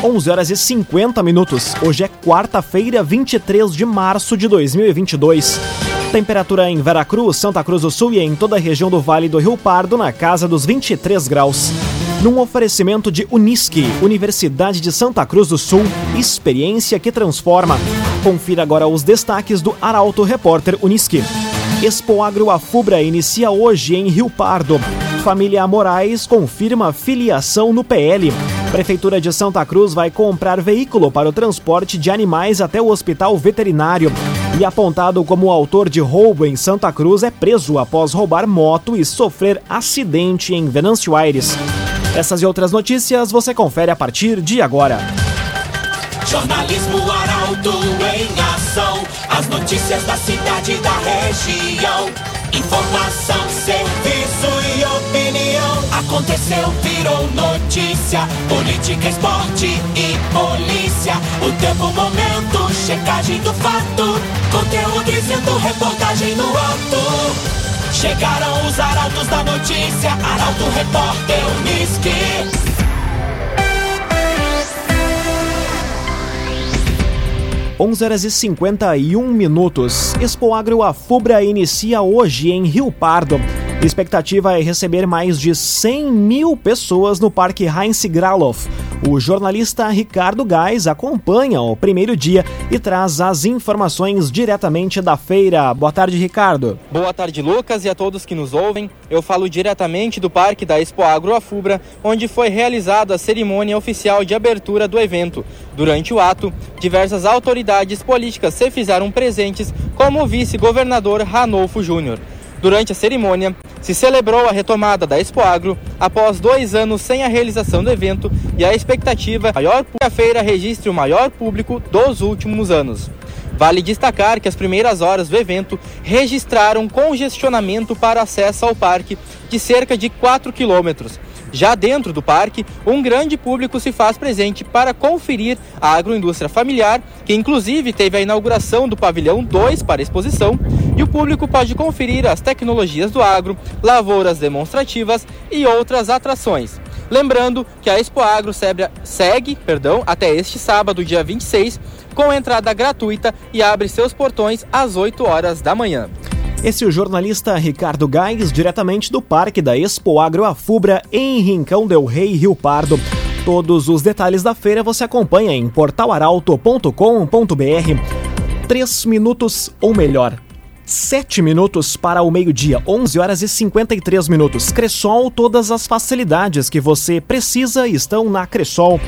11 horas e 50 minutos. Hoje é quarta-feira, 23 de março de 2022. Temperatura em Veracruz, Santa Cruz do Sul e em toda a região do Vale do Rio Pardo na casa dos 23 graus. Num oferecimento de Unisque, Universidade de Santa Cruz do Sul, experiência que transforma. Confira agora os destaques do Arauto Repórter Unisque. Expo Agro Afubra inicia hoje em Rio Pardo. Família Moraes confirma filiação no PL. Prefeitura de Santa Cruz vai comprar veículo para o transporte de animais até o hospital veterinário. E apontado como autor de roubo em Santa Cruz é preso após roubar moto e sofrer acidente em Venâncio Aires. Essas e outras notícias você confere a partir de agora. Jornalismo Arauto em ação. As notícias da cidade da região. Informação, serviço e. Aconteceu, virou notícia. Política, esporte e polícia. O tempo, momento, checagem do fato. Conteúdo dizendo, reportagem no ato. Chegaram os arautos da notícia. Arauto, repórter, Unisque. 11 horas e 51 minutos. Expo Agro Afubra inicia hoje em Rio Pardo. Expectativa é receber mais de 100 mil pessoas no Parque Heinz Graloff. O jornalista Ricardo Gás acompanha o primeiro dia e traz as informações diretamente da feira. Boa tarde, Ricardo. Boa tarde, Lucas, e a todos que nos ouvem. Eu falo diretamente do Parque da Expo Agro Afubra, onde foi realizada a cerimônia oficial de abertura do evento. Durante o ato, diversas autoridades políticas se fizeram presentes, como o vice-governador Ranolfo Júnior. Durante a cerimônia, se celebrou a retomada da Expo Agro após dois anos sem a realização do evento e a expectativa maior que a feira registre o maior público dos últimos anos. Vale destacar que as primeiras horas do evento registraram congestionamento para acesso ao parque de cerca de 4 quilômetros, já dentro do parque, um grande público se faz presente para conferir a agroindústria familiar, que inclusive teve a inauguração do pavilhão 2 para exposição, e o público pode conferir as tecnologias do agro, lavouras demonstrativas e outras atrações. Lembrando que a Expo Agro segue perdão, até este sábado, dia 26, com entrada gratuita e abre seus portões às 8 horas da manhã. Esse é o jornalista Ricardo Gás, diretamente do Parque da Expo Agro Afubra, em Rincão del Rei, Rio Pardo. Todos os detalhes da feira você acompanha em portalaralto.com.br. Três minutos, ou melhor, sete minutos para o meio-dia, 11 horas e 53 minutos. Cressol, todas as facilidades que você precisa estão na Cressol.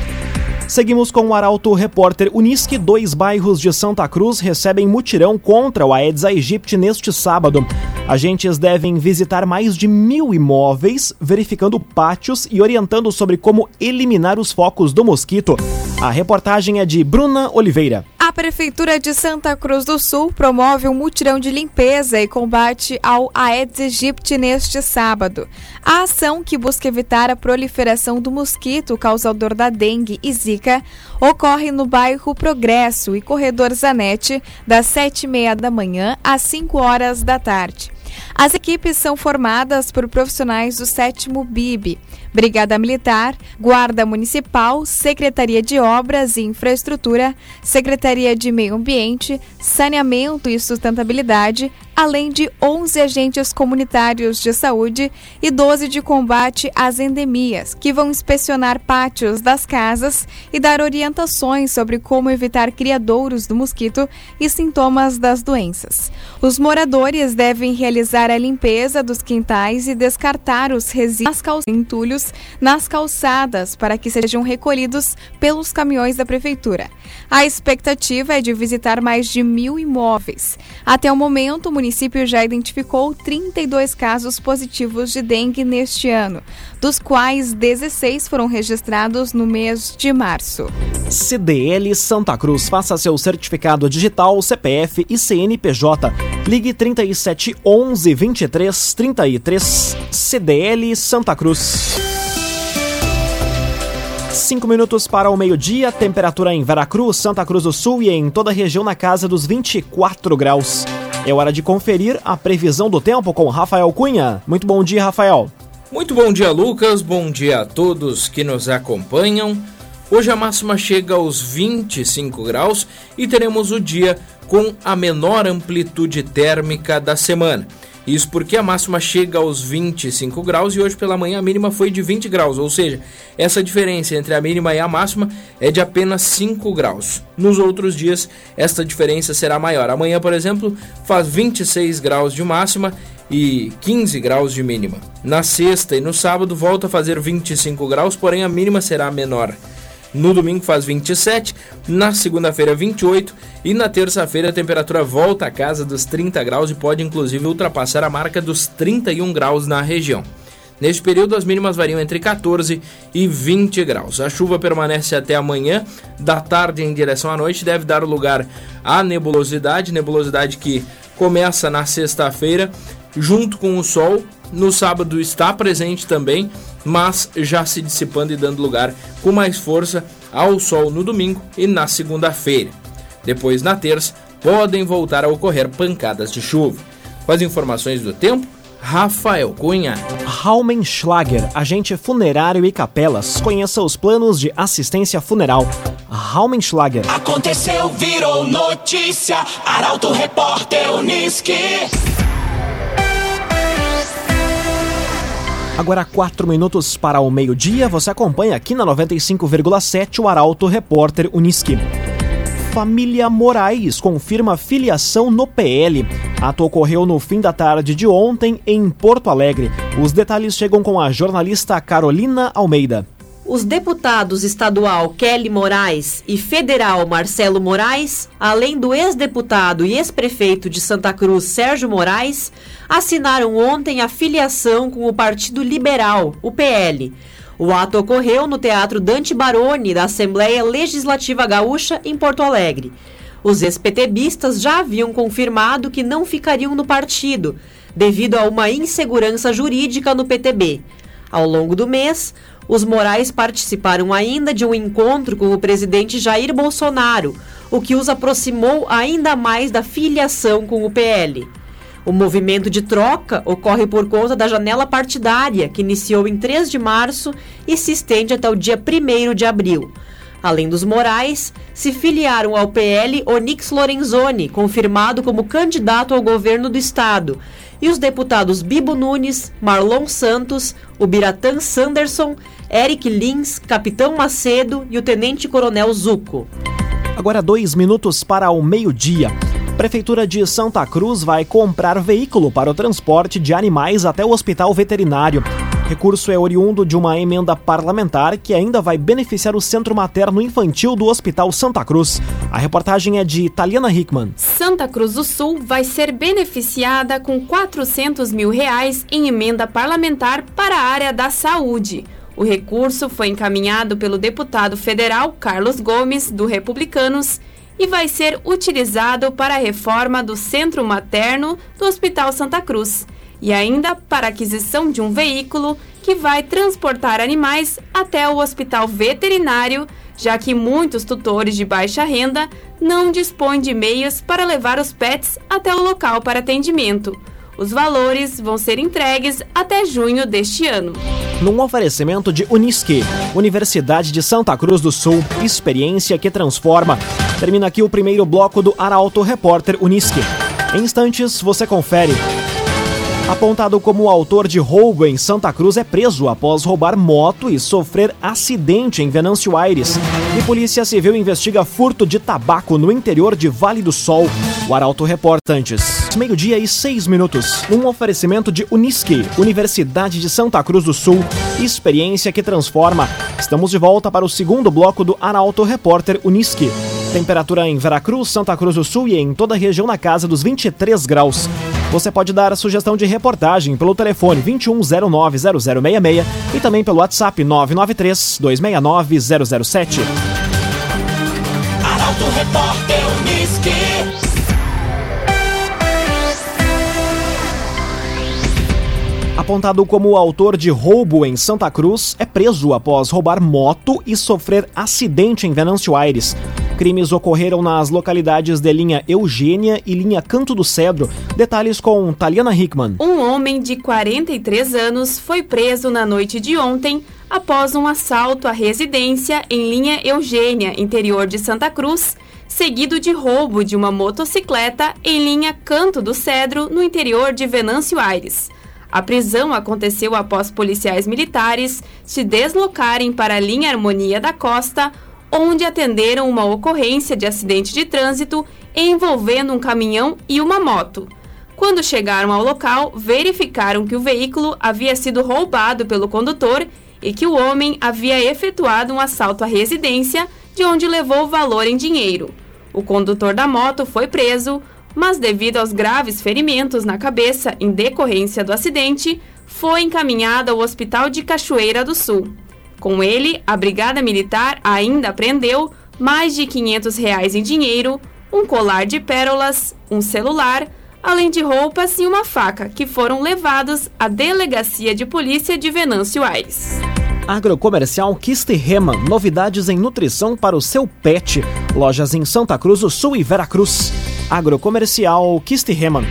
Seguimos com o Arauto Repórter Unisque. Dois bairros de Santa Cruz recebem mutirão contra o Aedes aegypti neste sábado. Agentes devem visitar mais de mil imóveis, verificando pátios e orientando sobre como eliminar os focos do mosquito. A reportagem é de Bruna Oliveira. A Prefeitura de Santa Cruz do Sul promove um mutirão de limpeza e combate ao Aedes aegypti neste sábado. A ação, que busca evitar a proliferação do mosquito causador da dengue e zika, ocorre no bairro Progresso e Corredor Zanete, das sete e meia da manhã às 5 horas da tarde. As equipes são formadas por profissionais do sétimo BIB, Brigada Militar, Guarda Municipal, Secretaria de Obras e Infraestrutura, Secretaria de Meio Ambiente, Saneamento e Sustentabilidade, além de 11 agentes comunitários de saúde e 12 de combate às endemias, que vão inspecionar pátios das casas e dar orientações sobre como evitar criadouros do mosquito e sintomas das doenças. Os moradores devem realizar a limpeza dos quintais e descartar os resíduos entulhos nas calçadas para que sejam recolhidos pelos caminhões da prefeitura. A expectativa é de visitar mais de mil imóveis. Até o momento, o município já identificou 32 casos positivos de dengue neste ano, dos quais 16 foram registrados no mês de março. CDL Santa Cruz. Faça seu certificado digital, CPF e CNPJ. Ligue 37 11 23 33 CDL Santa Cruz. Cinco minutos para o meio-dia, temperatura em Veracruz, Santa Cruz do Sul e em toda a região na casa dos 24 graus. É hora de conferir a previsão do tempo com Rafael Cunha. Muito bom dia, Rafael. Muito bom dia, Lucas. Bom dia a todos que nos acompanham. Hoje a máxima chega aos 25 graus e teremos o dia com a menor amplitude térmica da semana. Isso porque a máxima chega aos 25 graus e hoje pela manhã a mínima foi de 20 graus, ou seja, essa diferença entre a mínima e a máxima é de apenas 5 graus. Nos outros dias, esta diferença será maior. Amanhã, por exemplo, faz 26 graus de máxima e 15 graus de mínima. Na sexta e no sábado volta a fazer 25 graus, porém a mínima será menor. No domingo faz 27, na segunda-feira 28 e na terça-feira a temperatura volta à casa dos 30 graus e pode inclusive ultrapassar a marca dos 31 graus na região. Neste período, as mínimas variam entre 14 e 20 graus. A chuva permanece até amanhã, da tarde em direção à noite, deve dar lugar à nebulosidade, nebulosidade que começa na sexta-feira, junto com o sol. No sábado está presente também, mas já se dissipando e dando lugar com mais força ao sol no domingo e na segunda-feira. Depois, na terça, podem voltar a ocorrer pancadas de chuva. Com as informações do tempo, Rafael Cunha. Raumenschlager, agente funerário e capelas. Conheça os planos de assistência funeral. Raumenschlager. Aconteceu, virou notícia. Arauto Repórter Uniski. Agora, quatro minutos para o meio-dia, você acompanha aqui na 95,7 o Arauto Repórter Uniski. Família Moraes confirma filiação no PL. Ato ocorreu no fim da tarde de ontem em Porto Alegre. Os detalhes chegam com a jornalista Carolina Almeida. Os deputados estadual Kelly Moraes e federal Marcelo Moraes, além do ex-deputado e ex-prefeito de Santa Cruz Sérgio Moraes, assinaram ontem a filiação com o Partido Liberal, o PL. O ato ocorreu no Teatro Dante Baroni da Assembleia Legislativa Gaúcha, em Porto Alegre. Os ex-PTBistas já haviam confirmado que não ficariam no partido, devido a uma insegurança jurídica no PTB. Ao longo do mês, os Morais participaram ainda de um encontro com o presidente Jair Bolsonaro, o que os aproximou ainda mais da filiação com o PL. O movimento de troca ocorre por conta da janela partidária, que iniciou em 3 de março e se estende até o dia 1 de abril. Além dos Morais, se filiaram ao PL Onix Lorenzoni, confirmado como candidato ao governo do estado, e os deputados Bibo Nunes, Marlon Santos, o Biratã Sanderson, Eric Lins, Capitão Macedo e o Tenente Coronel Zuco. Agora dois minutos para o meio-dia. Prefeitura de Santa Cruz vai comprar veículo para o transporte de animais até o hospital veterinário. Recurso é oriundo de uma emenda parlamentar que ainda vai beneficiar o Centro Materno Infantil do Hospital Santa Cruz. A reportagem é de Italiana Hickman. Santa Cruz do Sul vai ser beneficiada com 400 mil reais em emenda parlamentar para a área da saúde. O recurso foi encaminhado pelo deputado federal Carlos Gomes, do Republicanos, e vai ser utilizado para a reforma do Centro Materno do Hospital Santa Cruz e ainda para aquisição de um veículo que vai transportar animais até o hospital veterinário, já que muitos tutores de baixa renda não dispõem de meios para levar os pets até o local para atendimento. Os valores vão ser entregues até junho deste ano. Num oferecimento de Unisque, Universidade de Santa Cruz do Sul, experiência que transforma. Termina aqui o primeiro bloco do Arauto Repórter Unisque. Em instantes, você confere. Apontado como autor de roubo em Santa Cruz, é preso após roubar moto e sofrer acidente em Venâncio Aires. E Polícia Civil investiga furto de tabaco no interior de Vale do Sol. O Arauto reporta antes. Meio-dia e seis minutos. Um oferecimento de Unisque, Universidade de Santa Cruz do Sul. Experiência que transforma. Estamos de volta para o segundo bloco do Arauto Repórter Unisque. Temperatura em Veracruz, Santa Cruz do Sul e em toda a região na casa dos 23 graus. Você pode dar a sugestão de reportagem pelo telefone 21090066 e também pelo WhatsApp 993 269 007. Arauto Repórter. Apontado como autor de roubo em Santa Cruz, é preso após roubar moto e sofrer acidente em Venâncio Aires. Crimes ocorreram nas localidades de linha Eugênia e linha Canto do Cedro. Detalhes com Taliana Hickman. Um homem de 43 anos foi preso na noite de ontem após um assalto à residência em linha Eugênia, interior de Santa Cruz, seguido de roubo de uma motocicleta em linha Canto do Cedro, no interior de Venâncio Aires. A prisão aconteceu após policiais militares se deslocarem para a linha Harmonia da Costa, onde atenderam uma ocorrência de acidente de trânsito envolvendo um caminhão e uma moto. Quando chegaram ao local, verificaram que o veículo havia sido roubado pelo condutor e que o homem havia efetuado um assalto à residência, de onde levou o valor em dinheiro. O condutor da moto foi preso, mas devido aos graves ferimentos na cabeça em decorrência do acidente, foi encaminhado ao Hospital de Cachoeira do Sul. Com ele, a Brigada Militar ainda apreendeu mais de 500 reais em dinheiro, um colar de pérolas, um celular, além de roupas e uma faca, que foram levados à Delegacia de Polícia de Venâncio Aires. Agrocomercial Kisterreman, novidades em nutrição para o seu pet. Lojas em Santa Cruz do Sul e Veracruz. Agrocomercial Kisterreman.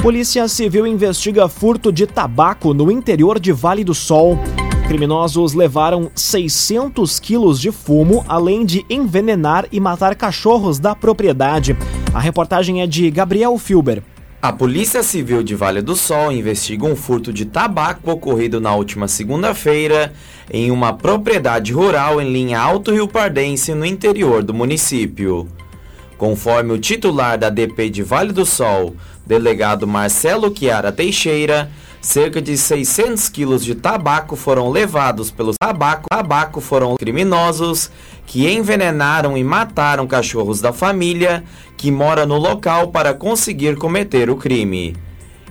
Polícia Civil investiga furto de tabaco no interior de Vale do Sol. Criminosos levaram 600 quilos de fumo, além de envenenar e matar cachorros da propriedade. A reportagem é de Gabriel Filber. A Polícia Civil de Vale do Sol investiga um furto de tabaco ocorrido na última segunda-feira em uma propriedade rural em linha Alto Rio Pardense, no interior do município. Conforme o titular da DP de Vale do Sol, delegado Marcelo Chiara Teixeira, cerca de 600 quilos de tabaco foram levados pelos tabaco, tabaco foram criminosos que envenenaram e mataram cachorros da família que mora no local para conseguir cometer o crime.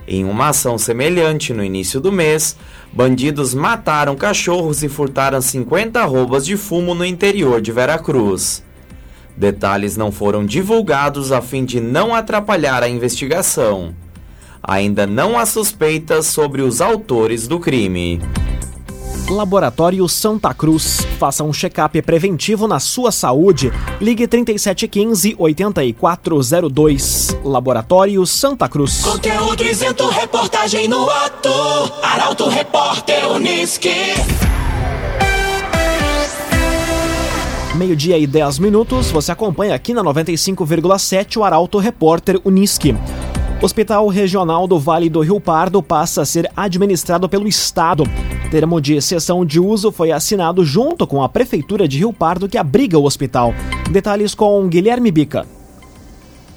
Em uma ação semelhante no início do mês, bandidos mataram cachorros e furtaram 50 roubas de fumo no interior de Veracruz. Detalhes não foram divulgados a fim de não atrapalhar a investigação. Ainda não há suspeitas sobre os autores do crime. Laboratório Santa Cruz. Faça um check-up preventivo na sua saúde. Ligue 3715 8402. Laboratório Santa Cruz. Conteúdo isento, reportagem no ato. Arauto Repórter Uniski. Meio-dia e 10 minutos. Você acompanha aqui na 95,7 o Arauto Repórter Uniski. Hospital Regional do Vale do Rio Pardo passa a ser administrado pelo Estado. Termo de cessão de uso foi assinado junto com a Prefeitura de Rio Pardo, que abriga o hospital. Detalhes com Guilherme Bica.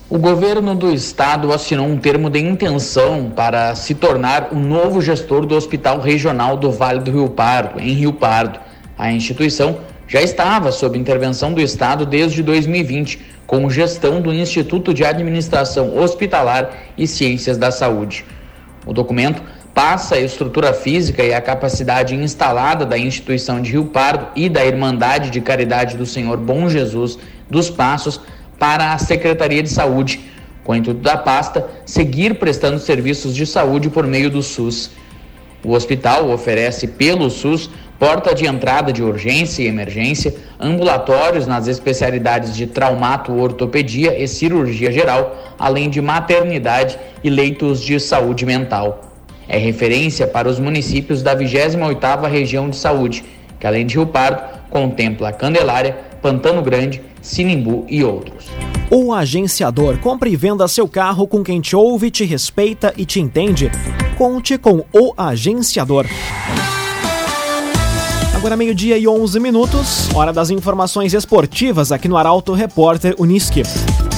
O governo do estado assinou um termo de intenção para se tornar o novo gestor do Hospital Regional do Vale do Rio Pardo, em Rio Pardo. A instituição já estava sob intervenção do estado desde 2020 com gestão do Instituto de Administração Hospitalar e Ciências da Saúde. O documento passa a estrutura física e a capacidade instalada da instituição de Rio Pardo e da Irmandade de Caridade do Senhor Bom Jesus dos Passos para a Secretaria de Saúde, com o intuito da pasta seguir prestando serviços de saúde por meio do SUS. O hospital oferece pelo SUS porta de entrada de urgência e emergência, ambulatórios nas especialidades de traumato-ortopedia e cirurgia geral, além de maternidade e leitos de saúde mental. É referência para os municípios da 28ª Região de Saúde, que além de Rio Pardo, contempla Candelária, Pantano Grande, Sinimbu e outros. O agenciador compra e venda seu carro com quem te ouve, te respeita e te entende. Conte com o agenciador. Agora meio-dia e 11 minutos, hora das informações esportivas aqui no Arauto Repórter Uniski.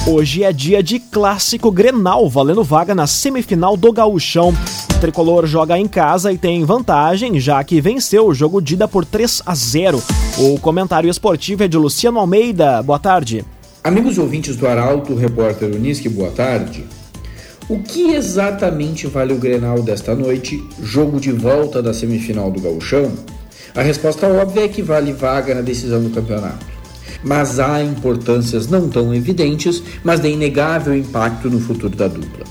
Hoje é dia de clássico Grenal, valendo vaga na semifinal do Gauchão. O tricolor joga em casa e tem vantagem, já que venceu o jogo de ida por 3 a 0. O comentário esportivo é de Luciano Almeida. Boa tarde. Amigos ouvintes do Arauto Repórter Uniski, boa tarde. O que exatamente vale o Grenal desta noite, jogo de volta da semifinal do Gauchão? A resposta óbvia é que vale vaga na decisão do campeonato. Mas há importâncias não tão evidentes, mas de inegável impacto no futuro da dupla.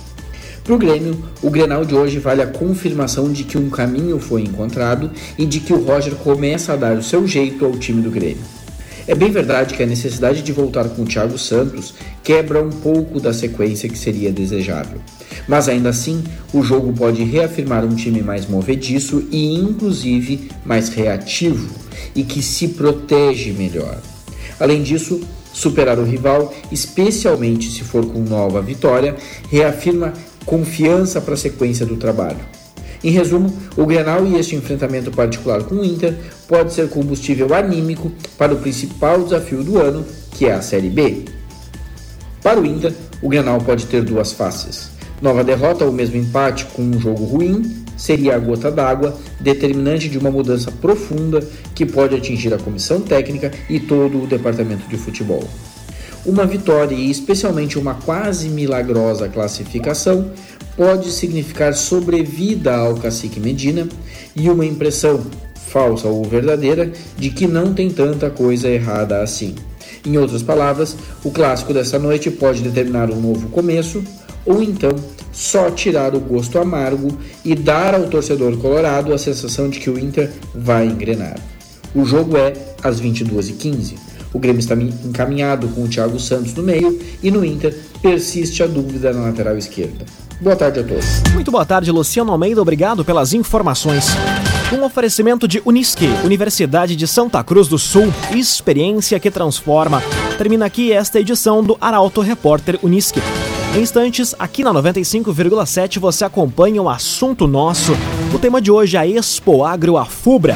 Para o Grêmio, o Grenal de hoje vale a confirmação de que um caminho foi encontrado e de que o Roger começa a dar o seu jeito ao time do Grêmio. É bem verdade que a necessidade de voltar com o Thiago Santos quebra um pouco da sequência que seria desejável. Mas ainda assim, o jogo pode reafirmar um time mais movediço e, inclusive, mais reativo e que se protege melhor. Além disso, superar o rival, especialmente se for com nova vitória, reafirma confiança para a sequência do trabalho. Em resumo, o Grenal e este enfrentamento particular com o Inter pode ser combustível anímico para o principal desafio do ano, que é a Série B. Para o Inter, o Grenal pode ter duas faces. Nova derrota ou mesmo empate com um jogo ruim seria a gota d'água determinante de uma mudança profunda que pode atingir a comissão técnica e todo o departamento de futebol. Uma vitória e especialmente uma quase milagrosa classificação pode significar sobrevida ao cacique Medina e uma impressão, falsa ou verdadeira, de que não tem tanta coisa errada assim. Em outras palavras, o clássico dessa noite pode determinar um novo começo ou então só tirar o gosto amargo e dar ao torcedor colorado a sensação de que o Inter vai engrenar. O jogo é às 22h15. O Grêmio está encaminhado com o Thiago Santos no meio e no Inter persiste a dúvida na lateral esquerda. Boa tarde a todos. Muito boa tarde, Luciano Almeida. Obrigado pelas informações. Um oferecimento de Unisque, Universidade de Santa Cruz do Sul, experiência que transforma. Termina aqui esta edição do Arauto Repórter Unisque. Em instantes, aqui na 95,7 você acompanha um assunto nosso. O tema de hoje é a Expo Agro Afubra.